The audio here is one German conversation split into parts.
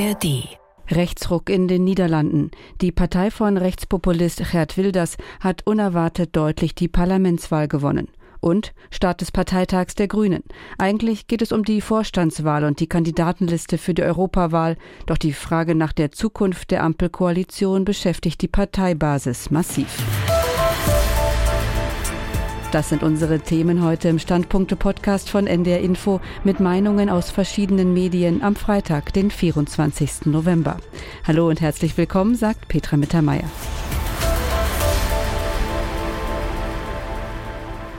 ARD. Rechtsruck in den Niederlanden. Die Partei von Rechtspopulist Gerd Wilders hat unerwartet deutlich die Parlamentswahl gewonnen. Und Start des Parteitags der Grünen. Eigentlich geht es um die Vorstandswahl und die Kandidatenliste für die Europawahl, doch die Frage nach der Zukunft der Ampelkoalition beschäftigt die Parteibasis massiv. Das sind unsere Themen heute im Standpunkte-Podcast von NDR Info mit Meinungen aus verschiedenen Medien am Freitag, den 24. November. Hallo und herzlich willkommen, sagt Petra Mittermeier.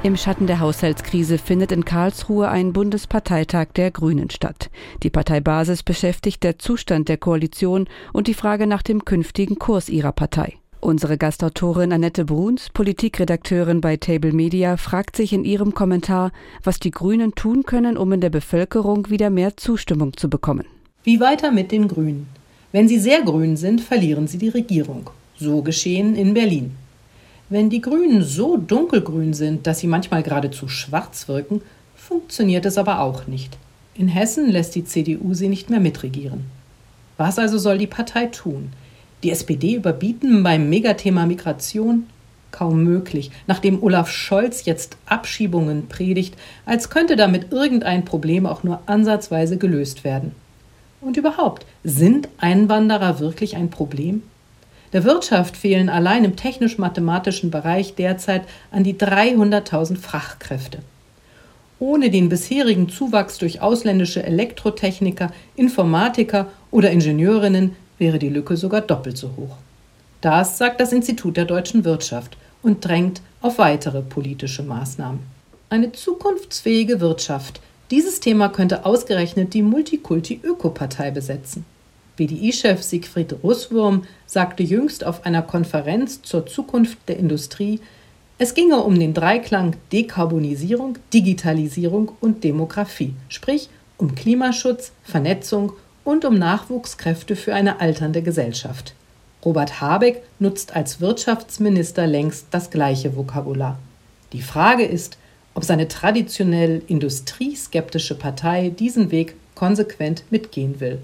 Im Schatten der Haushaltskrise findet in Karlsruhe ein Bundesparteitag der Grünen statt. Die Parteibasis beschäftigt der Zustand der Koalition und die Frage nach dem künftigen Kurs ihrer Partei. Unsere Gastautorin Annette Bruns, Politikredakteurin bei Table Media, fragt sich in ihrem Kommentar, was die Grünen tun können, um in der Bevölkerung wieder mehr Zustimmung zu bekommen. Wie weiter mit den Grünen? Wenn sie sehr grün sind, verlieren sie die Regierung. So geschehen in Berlin. Wenn die Grünen so dunkelgrün sind, dass sie manchmal geradezu schwarz wirken, funktioniert es aber auch nicht. In Hessen lässt die CDU sie nicht mehr mitregieren. Was also soll die Partei tun? Die SPD überbieten beim Megathema Migration? Kaum möglich, nachdem Olaf Scholz jetzt Abschiebungen predigt, als könnte damit irgendein Problem auch nur ansatzweise gelöst werden. Und überhaupt, sind Einwanderer wirklich ein Problem? Der Wirtschaft fehlen allein im technisch-mathematischen Bereich derzeit an die 300.000 Fachkräfte. Ohne den bisherigen Zuwachs durch ausländische Elektrotechniker, Informatiker oder Ingenieurinnen wäre die Lücke sogar doppelt so hoch. Das sagt das Institut der deutschen Wirtschaft und drängt auf weitere politische Maßnahmen. Eine zukunftsfähige Wirtschaft. Dieses Thema könnte ausgerechnet die Multikulti-Öko-Partei besetzen. BDI-Chef Siegfried Russwurm sagte jüngst auf einer Konferenz zur Zukunft der Industrie, es ginge um den Dreiklang Dekarbonisierung, Digitalisierung und Demografie, sprich um Klimaschutz, Vernetzung und um Nachwuchskräfte für eine alternde Gesellschaft. Robert Habeck nutzt als Wirtschaftsminister längst das gleiche Vokabular. Die Frage ist, ob seine traditionell industrieskeptische Partei diesen Weg konsequent mitgehen will.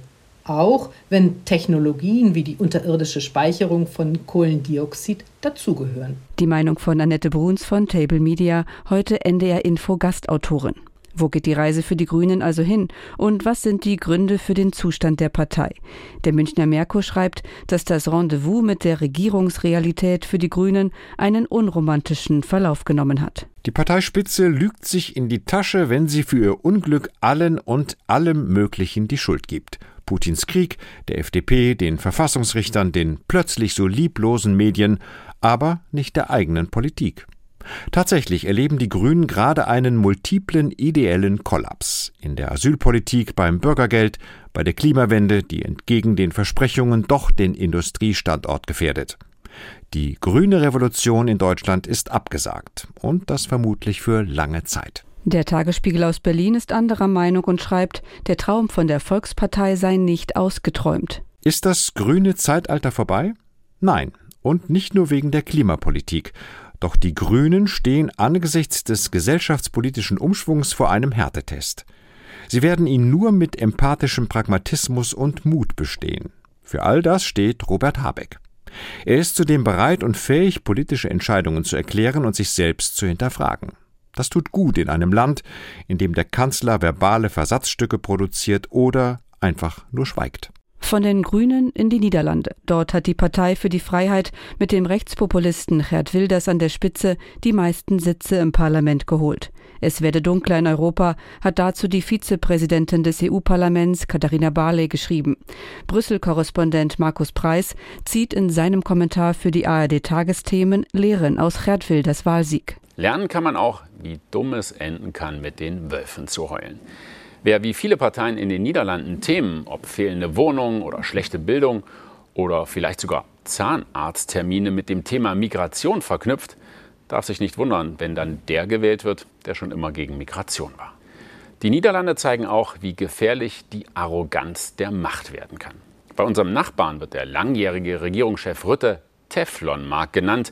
Auch wenn Technologien wie die unterirdische Speicherung von Kohlendioxid dazugehören. Die Meinung von Annette Bruns von Table Media, heute NDR Info Gastautorin. Wo geht die Reise für die Grünen also hin? Und was sind die Gründe für den Zustand der Partei? Der Münchner Merkur schreibt, dass das Rendezvous mit der Regierungsrealität für die Grünen einen unromantischen Verlauf genommen hat. Die Parteispitze lügt sich in die Tasche, wenn sie für ihr Unglück allen und allem Möglichen die Schuld gibt. Putins Krieg, der FDP, den Verfassungsrichtern, den plötzlich so lieblosen Medien, aber nicht der eigenen Politik. Tatsächlich erleben die Grünen gerade einen multiplen ideellen Kollaps in der Asylpolitik, beim Bürgergeld, bei der Klimawende, die entgegen den Versprechungen doch den Industriestandort gefährdet. Die grüne Revolution in Deutschland ist abgesagt und das vermutlich für lange Zeit. Der Tagesspiegel aus Berlin ist anderer Meinung und schreibt, der Traum von der Volkspartei sei nicht ausgeträumt. Ist das grüne Zeitalter vorbei? Nein, und nicht nur wegen der Klimapolitik, doch die Grünen stehen angesichts des gesellschaftspolitischen Umschwungs vor einem Härtetest. Sie werden ihn nur mit empathischem Pragmatismus und Mut bestehen. Für all das steht Robert Habeck. Er ist zudem bereit und fähig, politische Entscheidungen zu erklären und sich selbst zu hinterfragen. Das tut gut in einem Land, in dem der Kanzler verbale Versatzstücke produziert oder einfach nur schweigt. Von den Grünen in die Niederlande. Dort hat die Partei für die Freiheit mit dem Rechtspopulisten Gerd Wilders an der Spitze die meisten Sitze im Parlament geholt. Es werde dunkler in Europa, hat dazu die Vizepräsidentin des EU-Parlaments Katharina Barley geschrieben. Brüssel-Korrespondent Markus Preis zieht in seinem Kommentar für die ARD-Tagesthemen Lehren aus Gerd Wilders Wahlsieg. Lernen kann man auch, wie dumm es enden kann, mit den Wölfen zu heulen. Wer wie viele Parteien in den Niederlanden Themen, ob fehlende Wohnungen oder schlechte Bildung oder vielleicht sogar Zahnarzttermine mit dem Thema Migration verknüpft, darf sich nicht wundern, wenn dann der gewählt wird, der schon immer gegen Migration war. Die Niederlande zeigen auch, wie gefährlich die Arroganz der Macht werden kann. Bei unserem Nachbarn wird der langjährige Regierungschef Rütte Teflonmark genannt,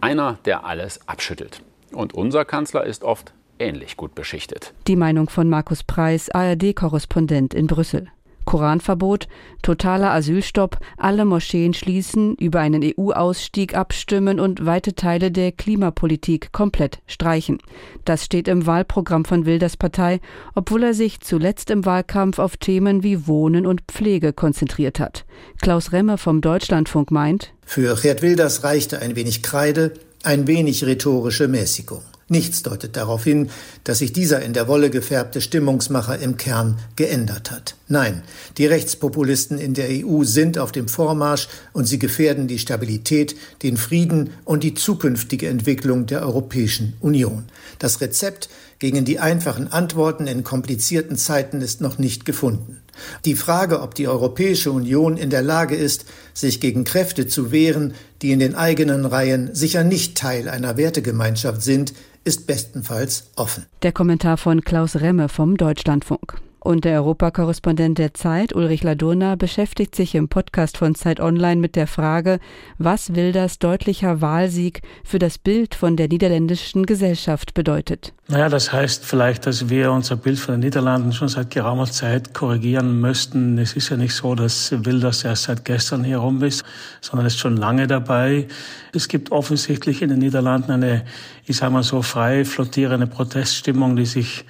einer, der alles abschüttelt. Und unser Kanzler ist oft ähnlich gut beschichtet. Die Meinung von Markus Preis, ARD-Korrespondent in Brüssel. Koranverbot, totaler Asylstopp, alle Moscheen schließen, über einen EU-Ausstieg abstimmen und weite Teile der Klimapolitik komplett streichen. Das steht im Wahlprogramm von Wilders Partei, obwohl er sich zuletzt im Wahlkampf auf Themen wie Wohnen und Pflege konzentriert hat. Klaus Remme vom Deutschlandfunk meint, Für Gerd Wilders reichte ein wenig Kreide, ein wenig rhetorische Mäßigung. Nichts deutet darauf hin, dass sich dieser in der Wolle gefärbte Stimmungsmacher im Kern geändert hat. Nein, die Rechtspopulisten in der EU sind auf dem Vormarsch und sie gefährden die Stabilität, den Frieden und die zukünftige Entwicklung der Europäischen Union. Das Rezept gegen die einfachen Antworten in komplizierten Zeiten ist noch nicht gefunden. Die Frage, ob die Europäische Union in der Lage ist, sich gegen Kräfte zu wehren, die in den eigenen Reihen sicher nicht Teil einer Wertegemeinschaft sind, ist bestenfalls offen. Der Kommentar von Klaus Remme vom Deutschlandfunk. Und der Europakorrespondent der Zeit, Ulrich Ladurna, beschäftigt sich im Podcast von Zeit Online mit der Frage, was Wilders deutlicher Wahlsieg für das Bild von der niederländischen Gesellschaft bedeutet. Naja, das heißt vielleicht, dass wir unser Bild von den Niederlanden schon seit geraumer Zeit korrigieren müssten. Es ist ja nicht so, dass Wilders erst seit gestern hier rum ist, sondern ist schon lange dabei. Es gibt offensichtlich in den Niederlanden eine, ich sage mal so, frei flottierende Proteststimmung, die sich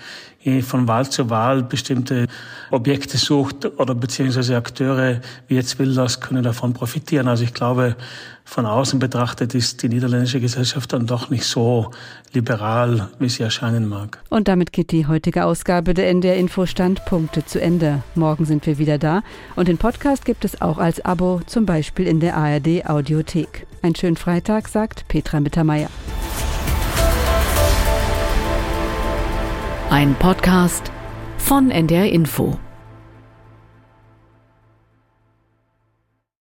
von Wahl zu Wahl bestimmte Objekte sucht oder beziehungsweise Akteure wie jetzt Wilders können davon profitieren. Also ich glaube, von außen betrachtet ist die niederländische Gesellschaft dann doch nicht so liberal, wie sie erscheinen mag. Und damit geht die heutige Ausgabe der NDR Info Standpunkte zu Ende. Morgen sind wir wieder da und den Podcast gibt es auch als Abo, zum Beispiel in der ARD Audiothek. Einen schönen Freitag, sagt Petra Mittermeier. Ein Podcast von NDR Info.